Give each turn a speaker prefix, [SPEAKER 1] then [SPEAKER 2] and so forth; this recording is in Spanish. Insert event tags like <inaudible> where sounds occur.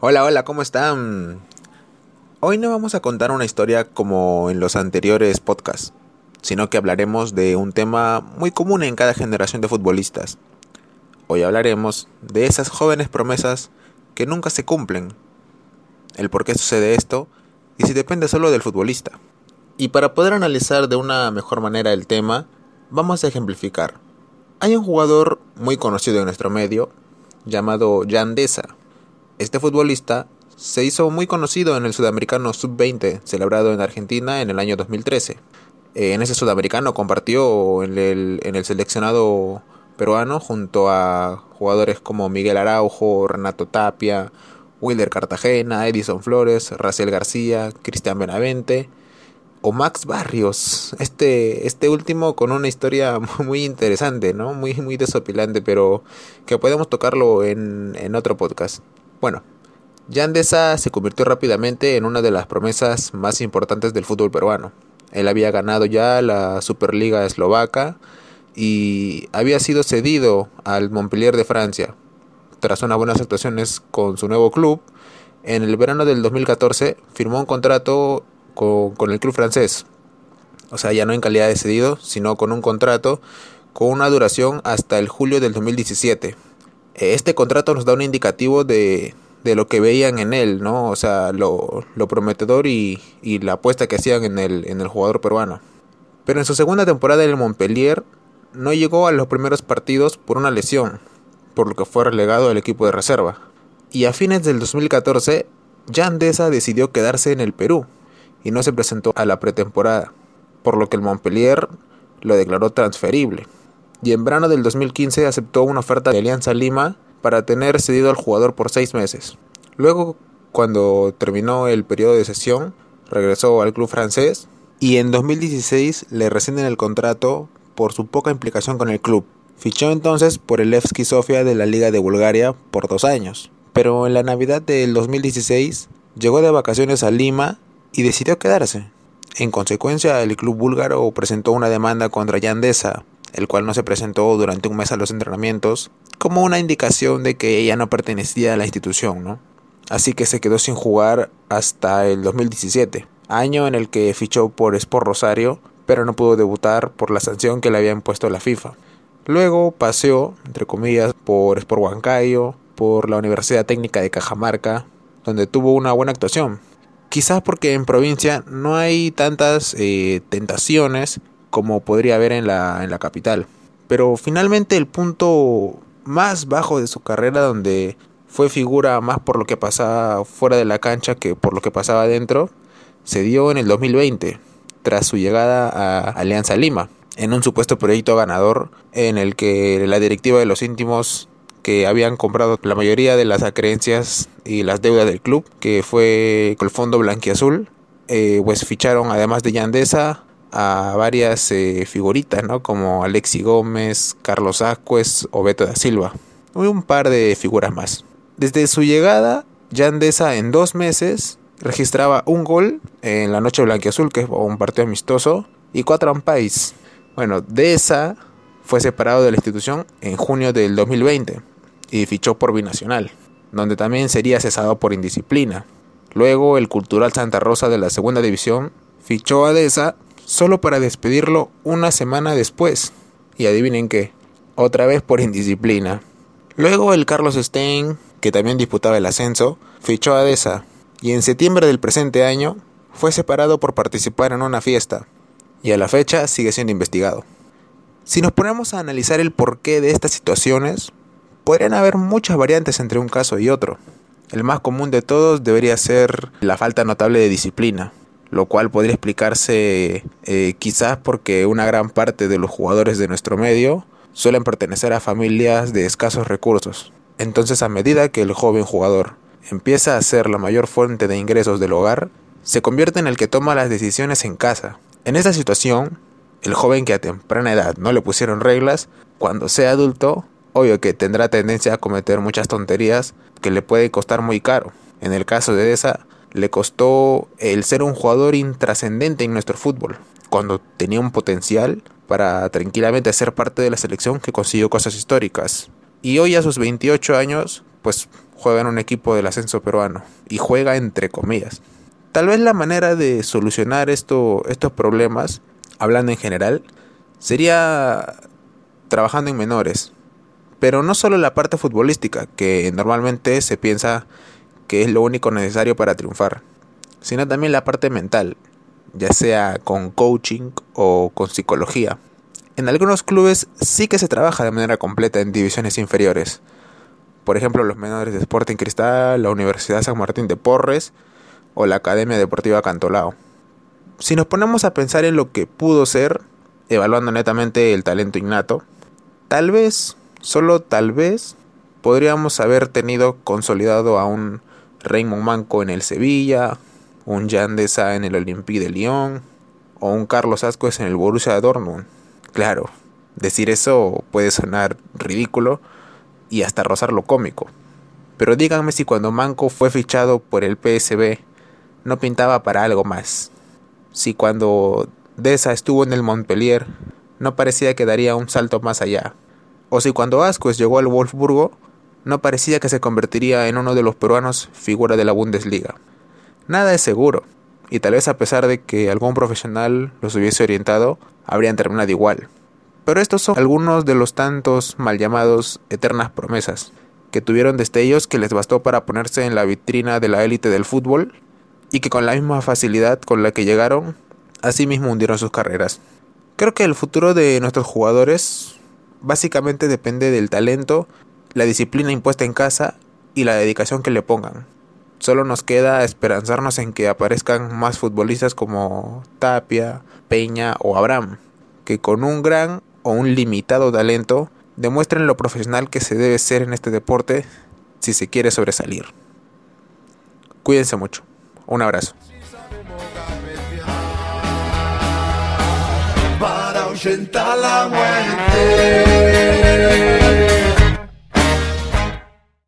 [SPEAKER 1] Hola, hola, ¿cómo están? Hoy no vamos a contar una historia como en los anteriores podcasts, sino que hablaremos de un tema muy común en cada generación de futbolistas. Hoy hablaremos de esas jóvenes promesas que nunca se cumplen, el por qué sucede esto y si depende solo del futbolista. Y para poder analizar de una mejor manera el tema, vamos a ejemplificar. Hay un jugador muy conocido en nuestro medio llamado Yandesa. Este futbolista se hizo muy conocido en el Sudamericano Sub-20, celebrado en Argentina en el año 2013. Eh, en ese Sudamericano compartió en el, en el seleccionado peruano junto a jugadores como Miguel Araujo, Renato Tapia, Wilder Cartagena, Edison Flores, Raciel García, Cristian Benavente o Max Barrios. Este, este último con una historia <laughs> muy interesante, ¿no? Muy, muy desopilante, pero que podemos tocarlo en, en otro podcast. Bueno, Yandesa se convirtió rápidamente en una de las promesas más importantes del fútbol peruano. Él había ganado ya la Superliga eslovaca y había sido cedido al Montpellier de Francia. Tras unas buenas actuaciones con su nuevo club, en el verano del 2014 firmó un contrato con, el club francés. O sea, ya no en calidad de cedido, sino con un contrato con una duración hasta el julio del 2017. Este contrato nos da un indicativo de, de lo que veían en él, ¿no? O sea, lo, prometedor y, y, la apuesta que hacían en el, en el jugador peruano. Pero en su segunda temporada en el Montpellier no llegó a los primeros partidos por una lesión, por lo que fue relegado al equipo de reserva. Y a fines del 2014, Jan Deza decidió quedarse en el Perú y no se presentó a la pretemporada, por lo que el Montpellier lo declaró transferible. Y en verano del 2015 aceptó una oferta de Alianza Lima para tener cedido al jugador por seis meses. Luego, cuando terminó el periodo de sesión, regresó al club francés y en 2016 le rescinden el contrato por su poca implicación con el club. Fichó entonces por el Levski Sofia de la Liga de Bulgaria por dos años. Pero en la Navidad del 2016 llegó de vacaciones a Lima y decidió quedarse. En consecuencia, el club búlgaro presentó una demanda contra Yandesa, el cual no se presentó durante un mes a los entrenamientos, como una indicación de que ella no pertenecía a la institución. Así que se quedó sin jugar hasta el 2017, año en el que fichó por Sport Rosario, pero no pudo debutar por la sanción que le había impuesto la FIFA. Luego paseó, entre comillas, por Sport Huancayo, por la Universidad Técnica de Cajamarca, donde tuvo una buena actuación. Quizás porque en provincia no hay tantas eh, tentaciones como podría haber en la, en la capital. Pero finalmente el punto más bajo de su carrera, donde fue figura más por lo que pasaba fuera de la cancha que por lo que pasaba dentro, se dio en el 2020, tras su llegada a Alianza Lima, en un supuesto proyecto ganador en el que la directiva de los íntimos que habían comprado la mayoría de las acreencias y las deudas del club, que fue con el fondo blanquiazul, eh, pues ficharon además de Yandesa a varias eh, figuritas, ¿no? Como Alexi Gómez, Carlos Ascuez o Beto da Silva. Y un par de figuras más. Desde su llegada, Yandesa en dos meses registraba un gol en la noche blanquiazul, que es un partido amistoso, y cuatro ampais. Bueno, de esa fue separado de la institución en junio del 2020 y fichó por Binacional, donde también sería cesado por indisciplina. Luego el Cultural Santa Rosa de la segunda división fichó a Deza solo para despedirlo una semana después. Y adivinen qué, otra vez por indisciplina. Luego el Carlos Stein, que también disputaba el ascenso, fichó a Deza y en septiembre del presente año fue separado por participar en una fiesta y a la fecha sigue siendo investigado. Si nos ponemos a analizar el porqué de estas situaciones, podrían haber muchas variantes entre un caso y otro. El más común de todos debería ser la falta notable de disciplina, lo cual podría explicarse eh, quizás porque una gran parte de los jugadores de nuestro medio suelen pertenecer a familias de escasos recursos. Entonces a medida que el joven jugador empieza a ser la mayor fuente de ingresos del hogar, se convierte en el que toma las decisiones en casa. En esta situación, el joven que a temprana edad no le pusieron reglas, cuando sea adulto, obvio que tendrá tendencia a cometer muchas tonterías que le puede costar muy caro. En el caso de esa, le costó el ser un jugador intrascendente en nuestro fútbol, cuando tenía un potencial para tranquilamente ser parte de la selección que consiguió cosas históricas. Y hoy a sus 28 años, pues juega en un equipo del ascenso peruano. Y juega entre comillas. Tal vez la manera de solucionar esto, estos problemas, hablando en general, sería trabajando en menores. Pero no solo la parte futbolística, que normalmente se piensa que es lo único necesario para triunfar, sino también la parte mental, ya sea con coaching o con psicología. En algunos clubes sí que se trabaja de manera completa en divisiones inferiores. Por ejemplo, los menores de Sporting Cristal, la Universidad San Martín de Porres o la Academia Deportiva Cantolao. Si nos ponemos a pensar en lo que pudo ser, evaluando netamente el talento innato, tal vez, solo tal vez, podríamos haber tenido consolidado a un Raymond Manco en el Sevilla, un Jan Deza en el Olympique de Lyon o un Carlos Ascuez en el Borussia Dortmund. Claro, decir eso puede sonar ridículo y hasta rozar lo cómico. Pero díganme si cuando Manco fue fichado por el PSB no pintaba para algo más. Si cuando Deza estuvo en el Montpellier no parecía que daría un salto más allá. O si cuando Ascuez llegó al Wolfsburgo no parecía que se convertiría en uno de los peruanos figura de la Bundesliga. Nada es seguro, y tal vez a pesar de que algún profesional los hubiese orientado, habrían terminado igual. Pero estos son algunos de los tantos mal llamados eternas promesas, que tuvieron destellos que les bastó para ponerse en la vitrina de la élite del fútbol y que con la misma facilidad con la que llegaron, así mismo hundieron sus carreras. Creo que el futuro de nuestros jugadores básicamente depende del talento, la disciplina impuesta en casa y la dedicación que le pongan. Solo nos queda esperanzarnos en que aparezcan más futbolistas como Tapia, Peña o Abraham, que con un gran o un limitado talento demuestren lo profesional que se debe ser en este deporte si se quiere sobresalir. Cuídense mucho. Un abrazo.
[SPEAKER 2] ahuyenta la muerte.